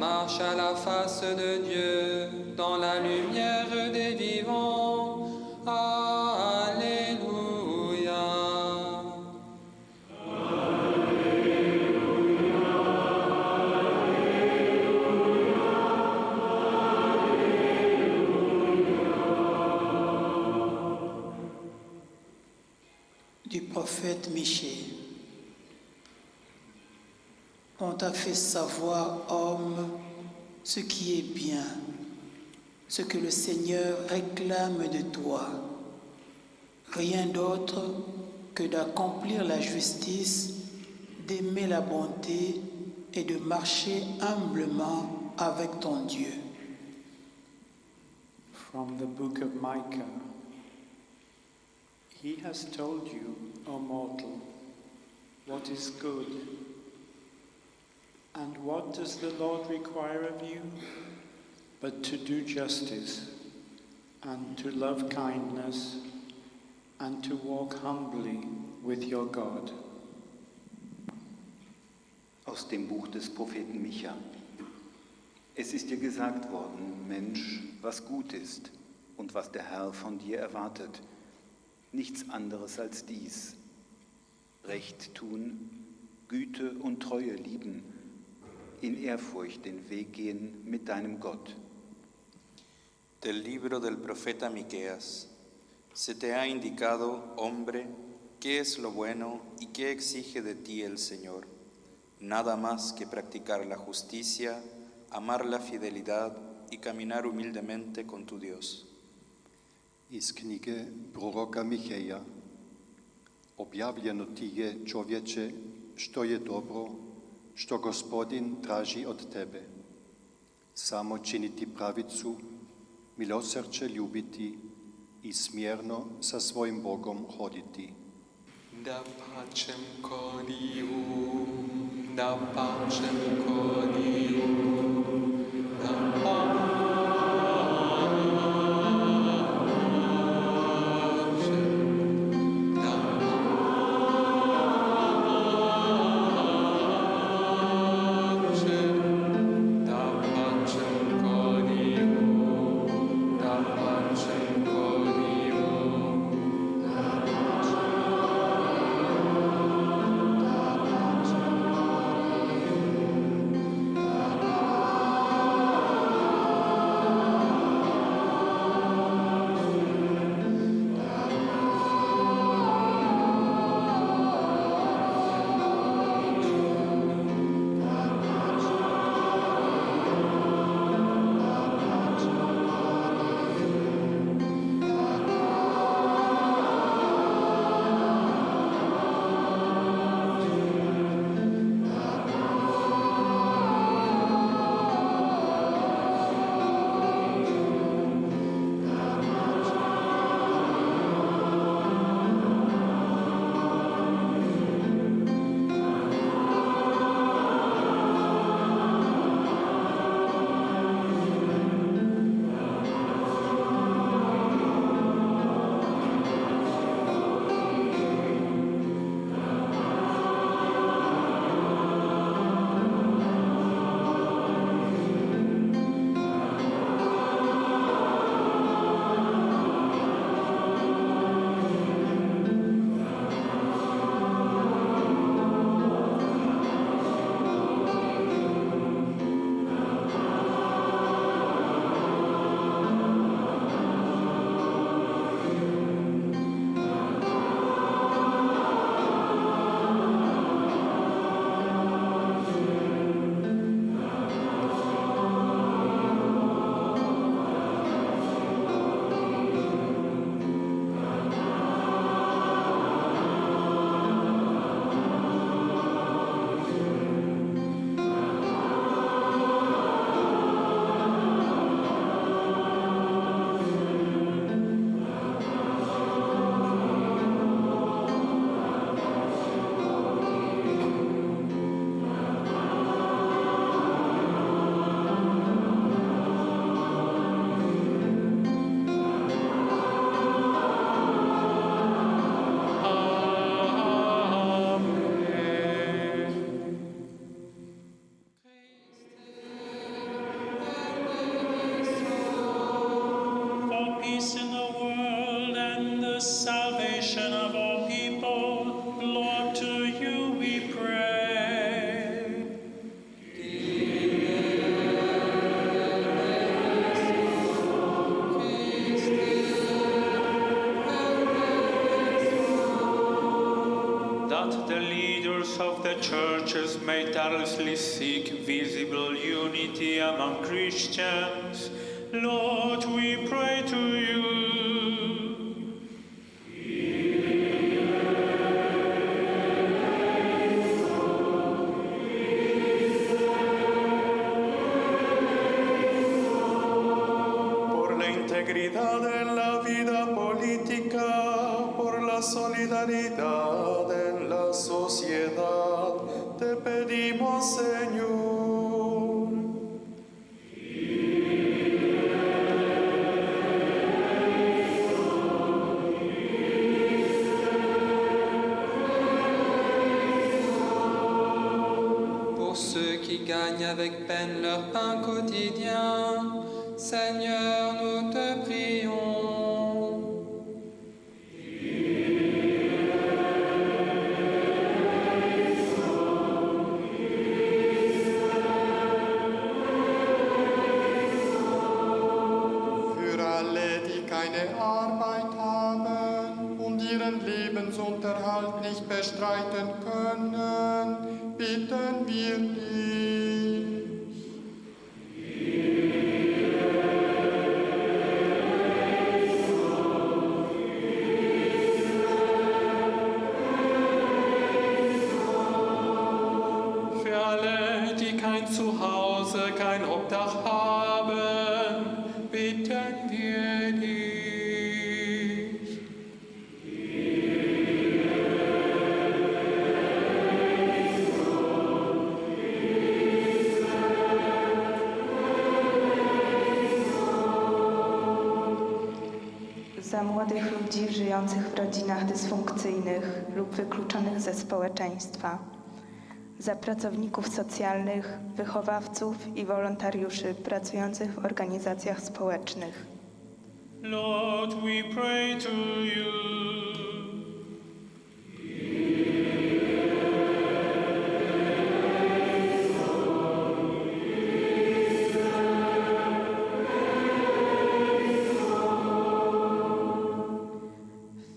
Marche à la face de Dieu dans la lumière des vivants. Alléluia. du prophète Michée. On t'a fait savoir, homme, ce qui est bien, ce que le Seigneur réclame de toi. Rien d'autre que d'accomplir la justice, d'aimer la bonté et de marcher humblement avec ton Dieu. From the book of Micah He has told you, O mortal, what is good. And what does the Lord require of you? But to do justice, and to love kindness, and to walk humbly with your God. Aus dem Buch des Propheten Micha. Es ist dir gesagt worden, Mensch, was gut ist und was der Herr von dir erwartet. Nichts anderes als dies. Recht tun, Güte und Treue lieben, in Ehrfurcht den Weg gehen mit deinem Gott. Del libro del profeta Miqueas. Se te ha indicado, hombre, qué es lo bueno y qué exige de ti el Señor. Nada más que practicar la justicia, amar la fidelidad y caminar humildemente con tu Dios. Iz knjige proroka Miheja objavljeno ti je čovječe što je dobro, što gospodin traži od tebe. Samo činiti pravicu, milosrče ljubiti i smjerno sa svojim Bogom hoditi. Da pacem conium, da pacem conium, da seek visible unity among Christians. Lord, qui gagnent avec peine leur pain quotidien. Seigneur, nous te prions. Für alle, die keine Arbeit haben und ihren Lebensunterhalt nicht bestreiten können, bitten wir dich. Lub wykluczonych ze społeczeństwa, za pracowników socjalnych, wychowawców i wolontariuszy pracujących w organizacjach społecznych. Lord, we pray to you.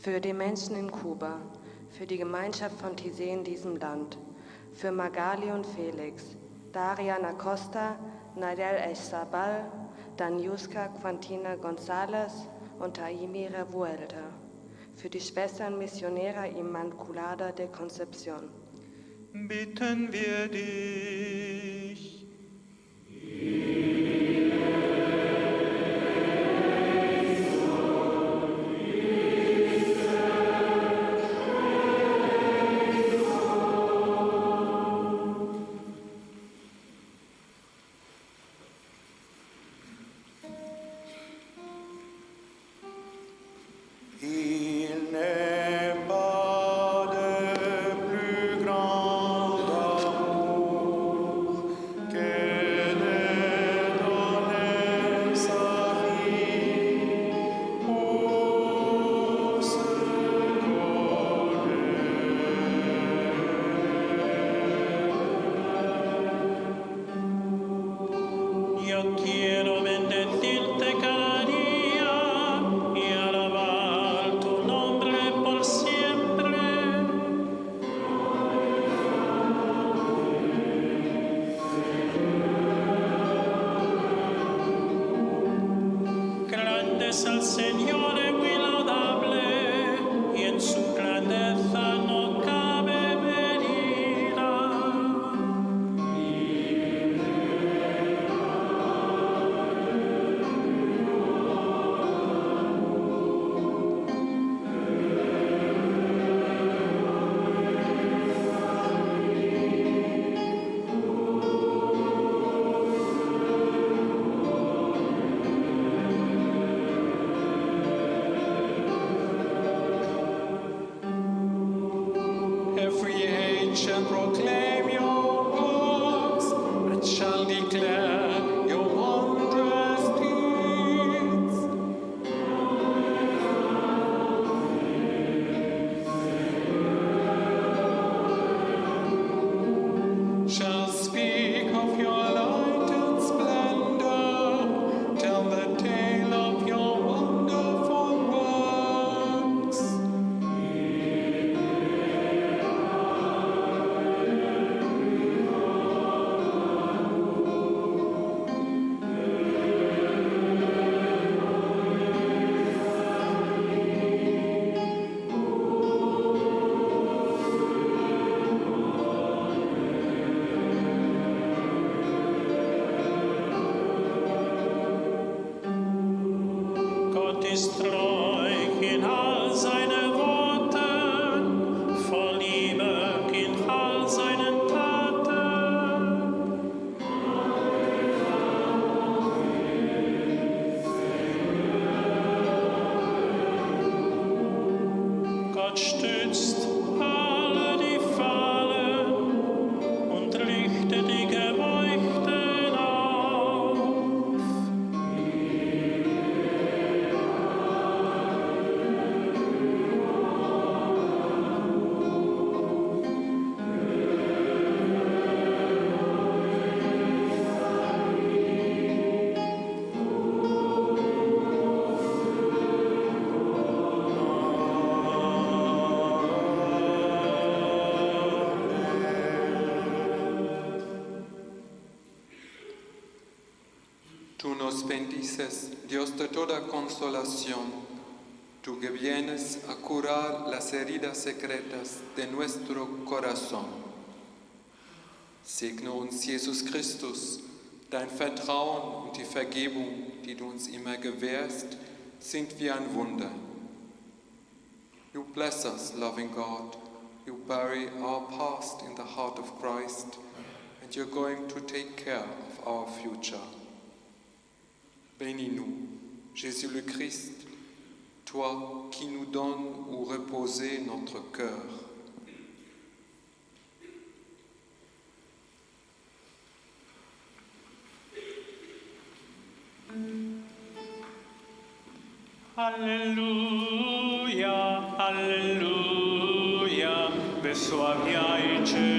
Für die Menschen in Kuba, für die Gemeinschaft von Tise in diesem Land, für Magali und Felix, Darian Acosta, Nadel Echsabal, Daniuska Quantina González und Taimi Revuelta, für die Schwestern Missionera Immaculada de Concepción. Bitten wir dich. nation proclaim your bendices, Dios de toda consolación, tú que vienes a curar las heridas secretas de nuestro corazón. Segne uns, Jesus Christus, dein Vertrauen und die Vergebung, die du uns immer gewährst, sind wie ein Wunder. You bless us, loving God. You bury our past in the heart of Christ, and you're going to take care of our future. Bénis-nous, Jésus le Christ, toi qui nous donnes où reposer notre cœur. Alleluia, alleluia, wysławiajcie Pana.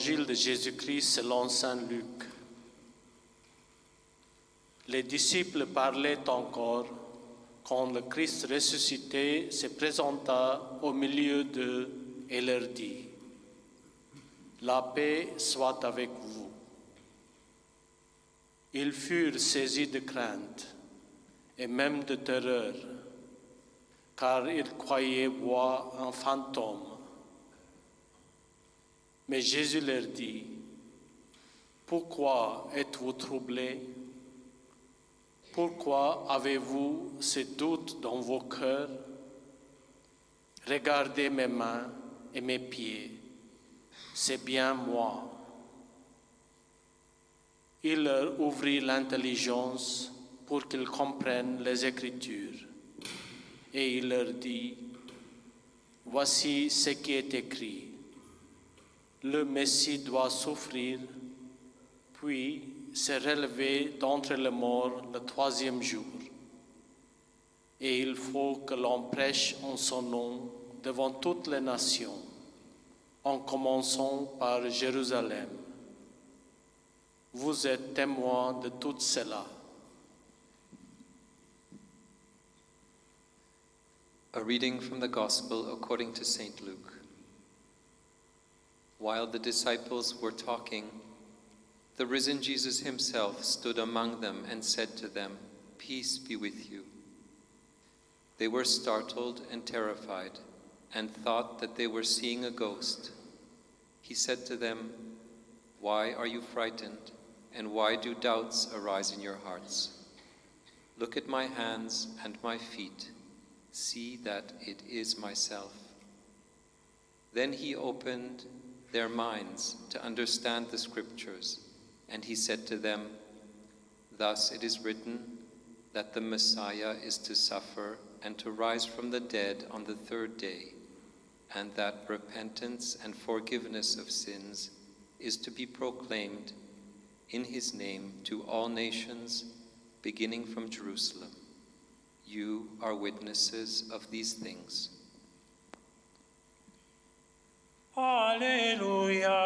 Évangile de Jésus-Christ selon Saint Luc. Les disciples parlaient encore quand le Christ ressuscité se présenta au milieu d'eux et leur dit, La paix soit avec vous. Ils furent saisis de crainte et même de terreur, car ils croyaient voir un fantôme. Mais Jésus leur dit, Pourquoi êtes-vous troublés? Pourquoi avez-vous ces doutes dans vos cœurs? Regardez mes mains et mes pieds, c'est bien moi. Il leur ouvrit l'intelligence pour qu'ils comprennent les Écritures. Et il leur dit, Voici ce qui est écrit. Le Messie doit souffrir, puis se relever d'entre les morts le troisième jour. Et il faut que l'on prêche en son nom devant toutes les nations, en commençant par Jérusalem. Vous êtes témoins de tout cela. A reading from the Gospel according to St. Luke. While the disciples were talking, the risen Jesus himself stood among them and said to them, Peace be with you. They were startled and terrified and thought that they were seeing a ghost. He said to them, Why are you frightened, and why do doubts arise in your hearts? Look at my hands and my feet. See that it is myself. Then he opened their minds to understand the scriptures, and he said to them, Thus it is written that the Messiah is to suffer and to rise from the dead on the third day, and that repentance and forgiveness of sins is to be proclaimed in his name to all nations, beginning from Jerusalem. You are witnesses of these things. Aleluia!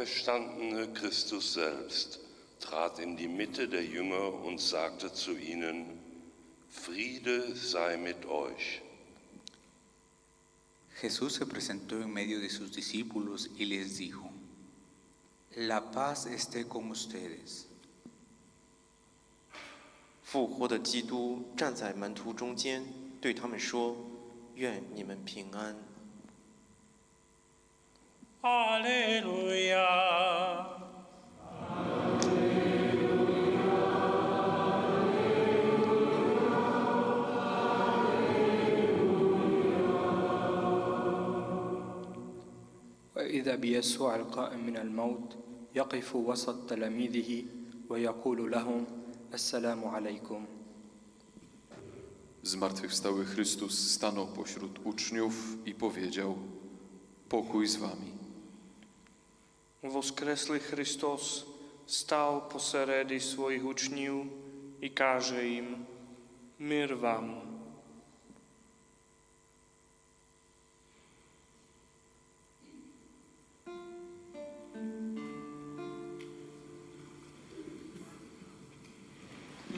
auferstandene Christus selbst trat in die Mitte der Jünger und sagte zu ihnen, Friede sei mit euch. Jesús se presentó en medio de sus discípulos y les dijo, La paz esté con ustedes. 复活的基督站在门徒中间，对他们说：“愿你们平安。 Alleluia. وإذا بيسوع القائم من الموت يقف وسط تلاميذه ويقول لهم السلام عليكم Zmartwychwstały Chrystus stanął pośród uczniów i powiedział: Pokój z wami. Voskresli Hristos, stal po serédy svojich učniv i káže jim, mír vám.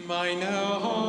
Meine Hoffnung.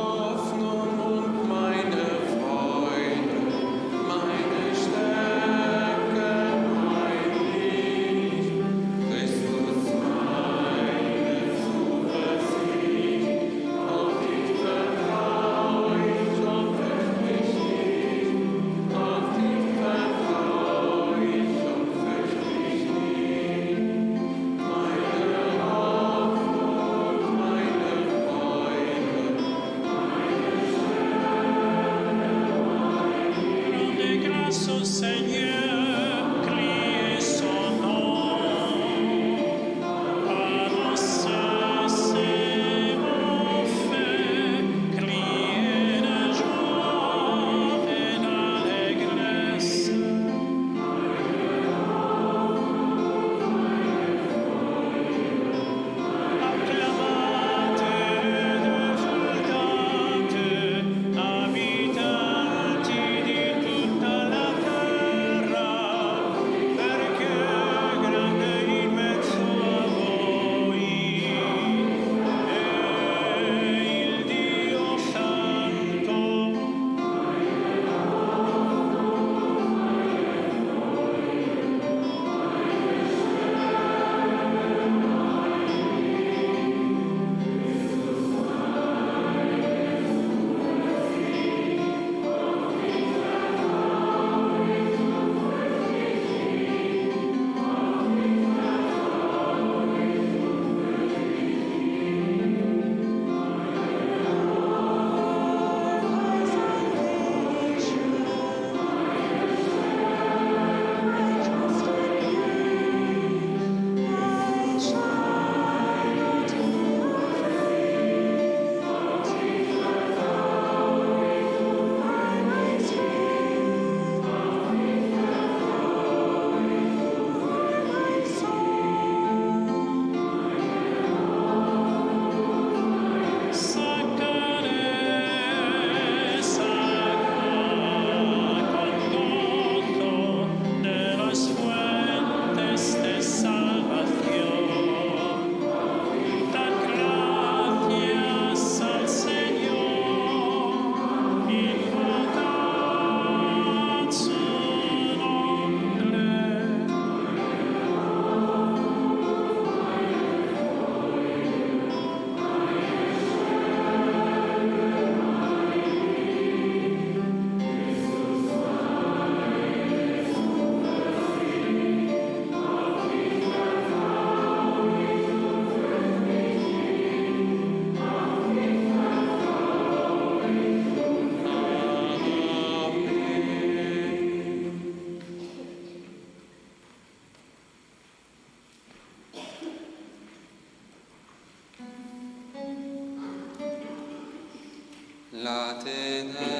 La tenebra.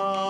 ma